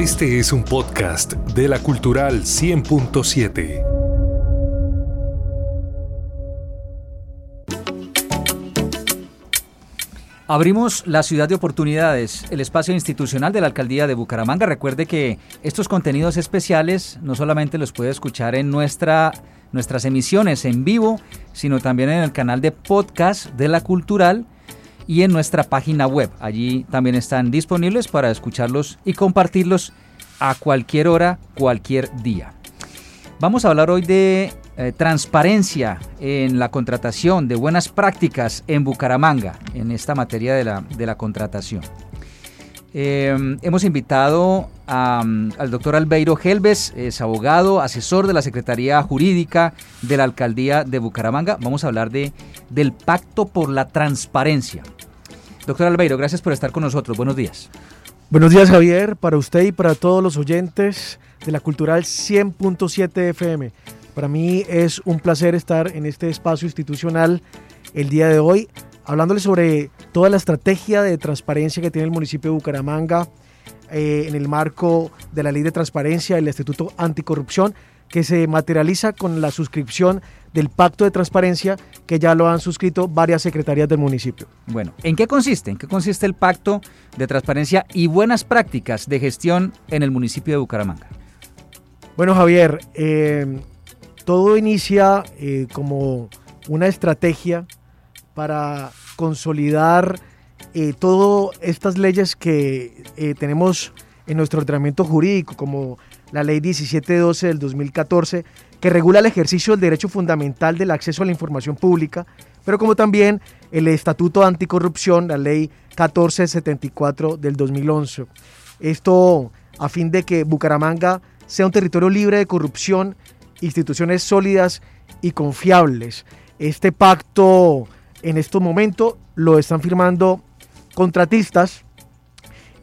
Este es un podcast de la Cultural 100.7. Abrimos la ciudad de oportunidades, el espacio institucional de la alcaldía de Bucaramanga. Recuerde que estos contenidos especiales no solamente los puede escuchar en nuestra, nuestras emisiones en vivo, sino también en el canal de podcast de la Cultural y en nuestra página web. Allí también están disponibles para escucharlos y compartirlos a cualquier hora, cualquier día. Vamos a hablar hoy de eh, transparencia en la contratación, de buenas prácticas en Bucaramanga, en esta materia de la, de la contratación. Eh, hemos invitado al doctor Albeiro Helves, es abogado, asesor de la Secretaría Jurídica de la Alcaldía de Bucaramanga. Vamos a hablar de, del Pacto por la Transparencia. Doctor Albeiro, gracias por estar con nosotros. Buenos días. Buenos días Javier, para usted y para todos los oyentes de la Cultural 100.7 FM. Para mí es un placer estar en este espacio institucional el día de hoy, hablándole sobre toda la estrategia de transparencia que tiene el municipio de Bucaramanga eh, en el marco de la ley de transparencia, el Instituto Anticorrupción, que se materializa con la suscripción del pacto de transparencia que ya lo han suscrito varias secretarías del municipio. Bueno, ¿en qué consiste? ¿En qué consiste el pacto de transparencia y buenas prácticas de gestión en el municipio de Bucaramanga? Bueno, Javier, eh, todo inicia eh, como una estrategia para consolidar eh, todas estas leyes que tenemos en nuestro ordenamiento jurídico, como la ley 1712 del 2014, que regula el ejercicio del derecho fundamental del acceso a la información pública, pero como también el Estatuto Anticorrupción, la ley 1474 del 2011. Esto a fin de que Bucaramanga sea un territorio libre de corrupción instituciones sólidas y confiables. Este pacto en estos momentos lo están firmando contratistas,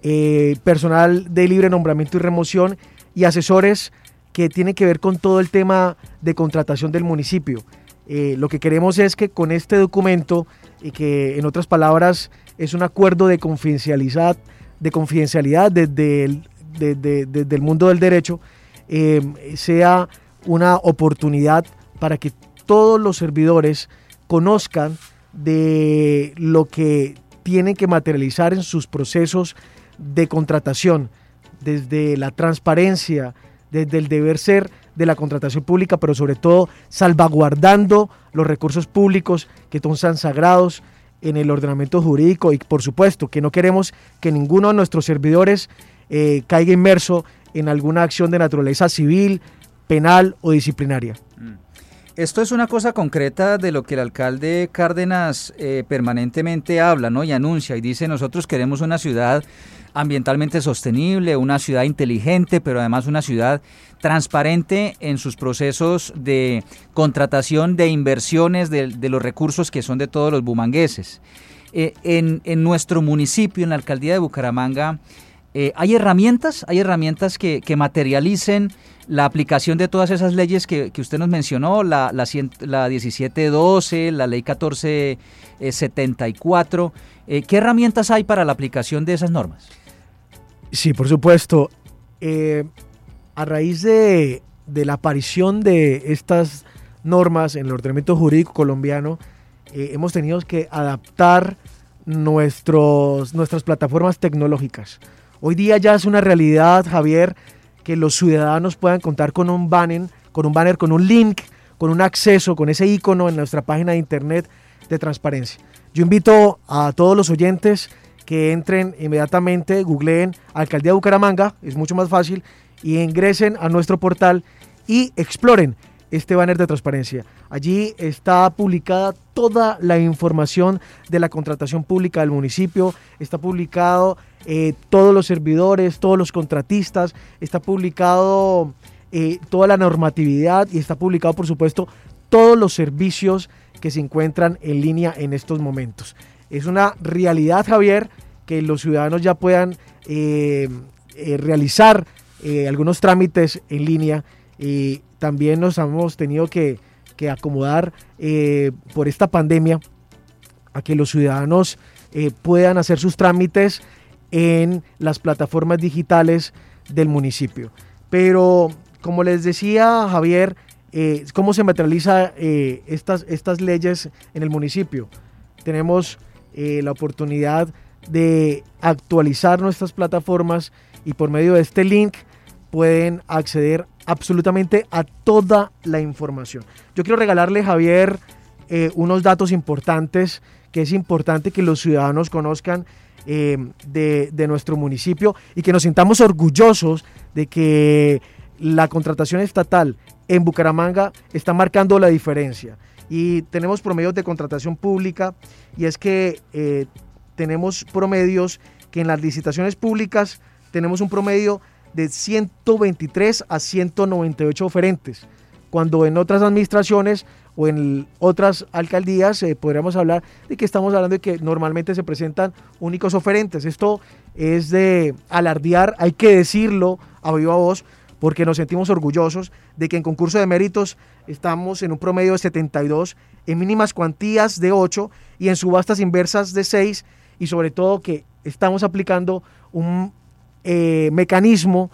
eh, personal de libre nombramiento y remoción y asesores que tienen que ver con todo el tema de contratación del municipio. Eh, lo que queremos es que con este documento, y que en otras palabras es un acuerdo de confidencialidad, de confidencialidad desde el, el mundo del derecho, eh, sea una oportunidad para que todos los servidores conozcan de lo que tienen que materializar en sus procesos de contratación, desde la transparencia, desde el deber ser de la contratación pública, pero sobre todo salvaguardando los recursos públicos que son sagrados en el ordenamiento jurídico y por supuesto que no queremos que ninguno de nuestros servidores eh, caiga inmerso en alguna acción de naturaleza civil, penal o disciplinaria. Mm. Esto es una cosa concreta de lo que el alcalde Cárdenas eh, permanentemente habla ¿no? y anuncia y dice nosotros queremos una ciudad ambientalmente sostenible, una ciudad inteligente, pero además una ciudad transparente en sus procesos de contratación de inversiones de, los recursos que son de todos los bumangueses. Eh, en, nuestro municipio, en la alcaldía de Bucaramanga, eh, ¿hay herramientas? ¿Hay herramientas que, materialicen la aplicación de todas esas leyes que, usted nos mencionó, la, la, la 1712, la ley 1474, eh, ¿qué herramientas hay para la aplicación de esas normas? Sí, por supuesto. Eh, a raíz de, la aparición de estas normas en el ordenamiento jurídico colombiano, eh, hemos tenido que adaptar nuestros, nuestras plataformas tecnológicas. Hoy día ya es una realidad, Javier, que los ciudadanos puedan contar con un banner, con un banner, con un link, con un acceso, con ese icono en nuestra página de internet de transparencia. Yo invito a todos los oyentes que entren inmediatamente, googleen Alcaldía Bucaramanga, es mucho más fácil, y ingresen a nuestro portal y exploren este banner de transparencia. Allí está publicada toda la información de la contratación pública del municipio, está publicado eh, todos los servidores, todos los contratistas, está publicado eh, toda la normatividad y está publicado, por supuesto, todos los servicios que se encuentran en línea en estos momentos. Es una realidad, Javier, que los ciudadanos ya puedan eh, realizar algunos trámites en línea también nos hemos tenido que, acomodar eh, por esta pandemia a que los ciudadanos eh, puedan hacer sus trámites en las plataformas digitales del municipio. Pero, como les decía Javier, eh, ¿cómo se materializa estas, estas leyes en el municipio? Tenemos la oportunidad de actualizar nuestras plataformas y por medio de este link pueden acceder absolutamente a toda la información. Yo quiero regalarle, Javier, unos datos importantes que es importante que los ciudadanos conozcan de, de, nuestro municipio y que nos sintamos orgullosos de que la contratación estatal en Bucaramanga está marcando la diferencia. Y tenemos promedios de contratación pública y es que eh, tenemos promedios que en las licitaciones públicas tenemos un promedio de 123 a 198 oferentes, cuando en otras administraciones o en otras alcaldías eh, podríamos hablar de que estamos hablando de que normalmente se presentan únicos oferentes. Esto es de alardear, hay que decirlo a viva voz, porque nos sentimos orgullosos de que en concurso de méritos estamos en un promedio de 72, en mínimas cuantías de 8 y en subastas inversas de 6 y sobre todo que estamos aplicando un eh, mecanismo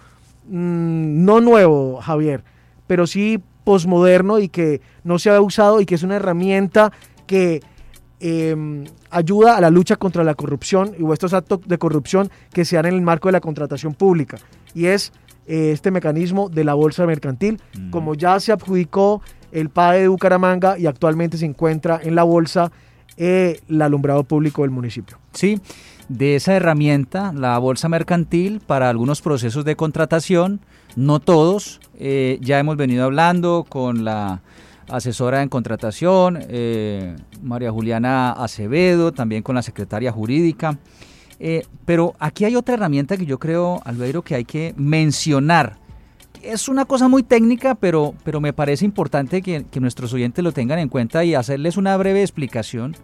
mm, no nuevo, Javier, pero sí posmoderno y que no se ha usado y que es una herramienta que em, ayuda a la lucha contra la corrupción y estos actos de corrupción que se dan en el marco de la contratación pública. Y es eh, este mecanismo de la bolsa mercantil, mm. como ya se adjudicó el PAE de Bucaramanga y actualmente se encuentra en la bolsa eh, el alumbrado público del municipio. Sí, de esa herramienta, la bolsa mercantil, para algunos procesos de contratación, no todos, eh, ya hemos venido hablando con la asesora en contratación, María Juliana Acevedo, también con la secretaria jurídica. Eh, pero aquí hay otra herramienta que yo creo, Albeiro, que hay que mencionar. Es una cosa muy técnica, pero, pero me parece importante que, nuestros oyentes lo tengan en cuenta y hacerles una breve explicación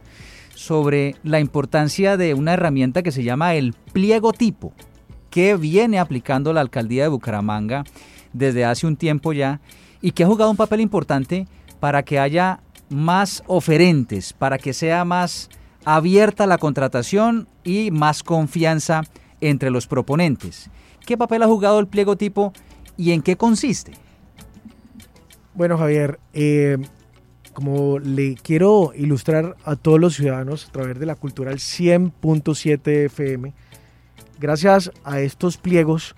sobre la importancia de una herramienta que se llama el pliego tipo, que viene aplicando la alcaldía de Bucaramanga desde hace un tiempo ya y que ha jugado un papel importante para que haya más oferentes, para que sea más abierta la contratación y más confianza entre los proponentes. ¿Qué papel ha jugado el pliego tipo y en qué consiste? Bueno, Javier, eh, como le quiero ilustrar a todos los ciudadanos a través de la Cultural 100.7 FM, gracias a estos pliegos,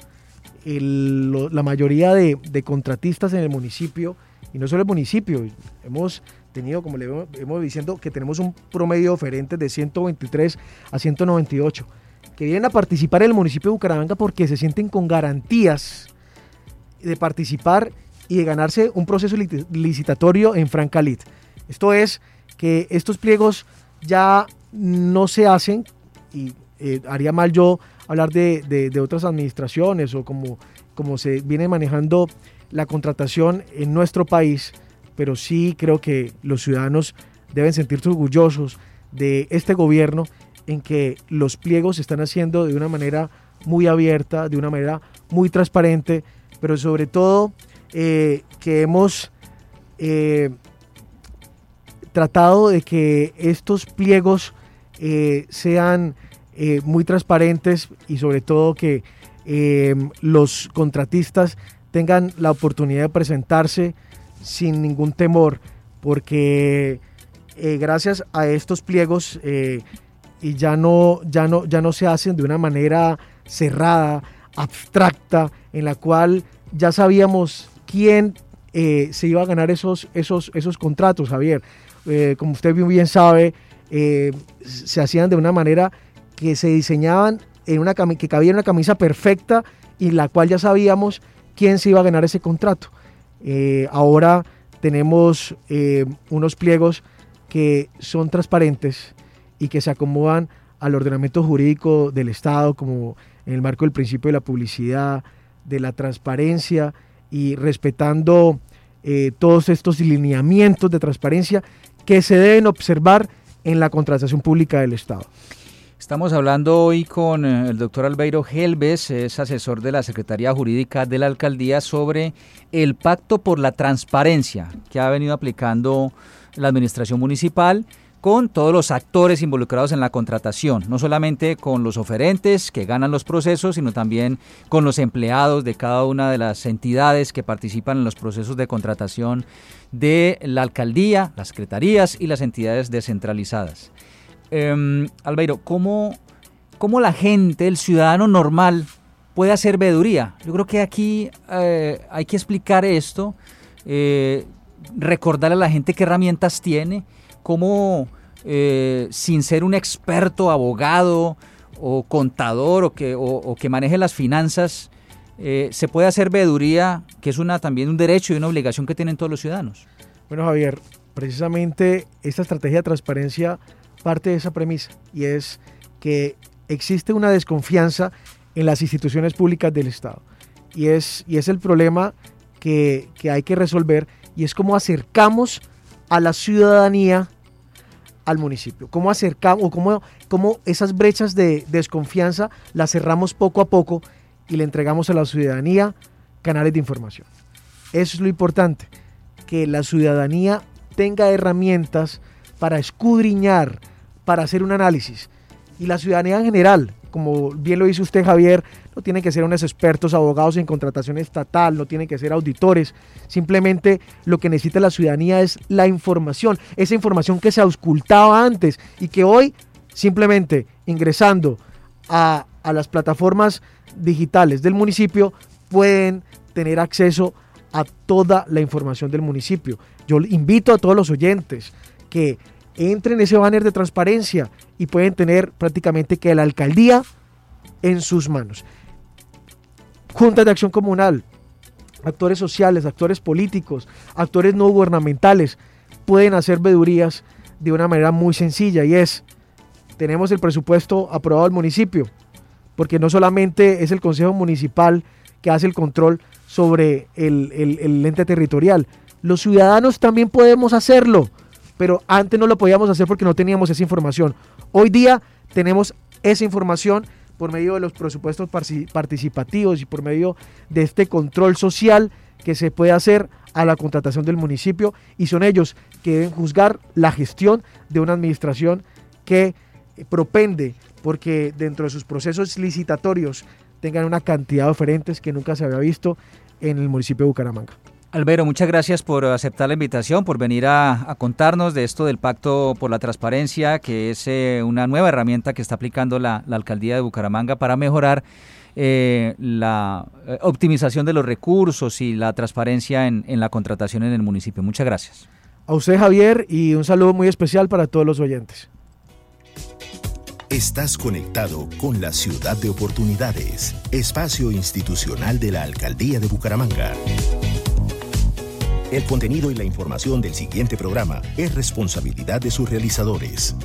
la mayoría de, de, contratistas en el municipio, y no solo el municipio, hemos tenido, como le hemos diciendo, que tenemos un promedio oferente de 123 a 198, que vienen a participar en el municipio de Bucaramanga porque se sienten con garantías de participar y de ganarse un proceso licitatorio en Francalit. Esto es que estos pliegos ya no se hacen y eh, haría mal yo hablar de, de, otras administraciones o como, como se viene manejando la contratación en nuestro país pero sí creo que los ciudadanos deben sentirse orgullosos de este gobierno en que los pliegos se están haciendo de una manera muy abierta, de una manera muy transparente, pero sobre todo eh, que hemos eh, tratado de que estos pliegos eh, sean muy transparentes y sobre todo que los contratistas tengan la oportunidad de presentarse sin ningún temor, porque gracias a estos pliegos ya no, ya, no, ya no se hacen de una manera cerrada, abstracta, en la cual ya sabíamos quién eh, se iba a ganar esos, esos, esos contratos, Javier. como usted bien sabe, se hacían de una manera que se diseñaban en una que cabía en una camisa perfecta y la cual ya sabíamos quién se iba a ganar ese contrato. Eh, ahora tenemos eh, unos pliegos que son transparentes y que se acomodan al ordenamiento jurídico del Estado, como en el marco del principio de la publicidad, de la transparencia y respetando eh, todos estos lineamientos de transparencia que se deben observar en la contratación pública del Estado. Estamos hablando hoy con eh, el doctor Albeiro Helves, es asesor de la Secretaría Jurídica de la Alcaldía, sobre el Pacto por la Transparencia que ha venido aplicando la Administración Municipal con todos los actores involucrados en la contratación, no solamente con los oferentes que ganan los procesos, sino también con los empleados de cada una de las entidades que participan en los procesos de contratación de la alcaldía, las secretarías y las entidades descentralizadas. Eh, ¿cómo, ¿cómo, la gente, el ciudadano normal, puede hacer veeduría? Yo creo que aquí eh, hay que explicar esto, eh, recordarle a la gente qué herramientas tiene cómo eh, sin ser un experto abogado o contador o que, o, que maneje las finanzas, eh, se puede hacer veeduría, que es una, también un derecho y una obligación que tienen todos los ciudadanos. Bueno, Javier, precisamente esta estrategia de transparencia parte de esa premisa y es que existe una desconfianza en las instituciones públicas del Estado. Y es, y es el problema que, que hay que resolver y es cómo acercamos a la ciudadanía al municipio? ¿Cómo acercamos o cómo, cómo esas brechas de desconfianza las cerramos poco a poco y le entregamos a la ciudadanía canales de información? Eso es lo importante, que la ciudadanía tenga herramientas para escudriñar, para hacer un análisis. Y la ciudadanía en general, como bien lo dice usted Javier, no tienen que ser unos expertos abogados en contratación estatal, no tienen que ser auditores, simplemente lo que necesita la ciudadanía es la información, esa información que se auscultaba antes y que hoy simplemente ingresando a, a las plataformas digitales del municipio pueden tener acceso a toda la información del municipio. Yo invito a todos los oyentes que entren en ese banner de transparencia y pueden tener prácticamente que la alcaldía en sus manos. Juntas de acción comunal, actores sociales, actores políticos, actores no gubernamentales pueden hacer vedurías de una manera muy sencilla y es, tenemos el presupuesto aprobado al municipio, porque no solamente es el Consejo Municipal que hace el control sobre el, el, el ente territorial, los ciudadanos también podemos hacerlo pero antes no lo podíamos hacer porque no teníamos esa información. Hoy día tenemos esa información por medio de los presupuestos participativos y por medio de este control social que se puede hacer a la contratación del municipio y son ellos que deben juzgar la gestión de una administración que propende porque dentro de sus procesos licitatorios tengan una cantidad de oferentes que nunca se había visto en el municipio de Bucaramanga. Albero, muchas gracias por aceptar la invitación, por venir a, contarnos de esto del Pacto por la Transparencia, que es eh, una nueva herramienta que está aplicando la, Alcaldía de Bucaramanga para mejorar eh, la eh, optimización de los recursos y la transparencia en, en la contratación en el municipio. Muchas gracias. A usted, Javier, y un saludo muy especial para todos los oyentes. Estás conectado con la ciudad de oportunidades, espacio institucional de la Alcaldía de Bucaramanga. El contenido y la información del siguiente programa es responsabilidad de sus realizadores.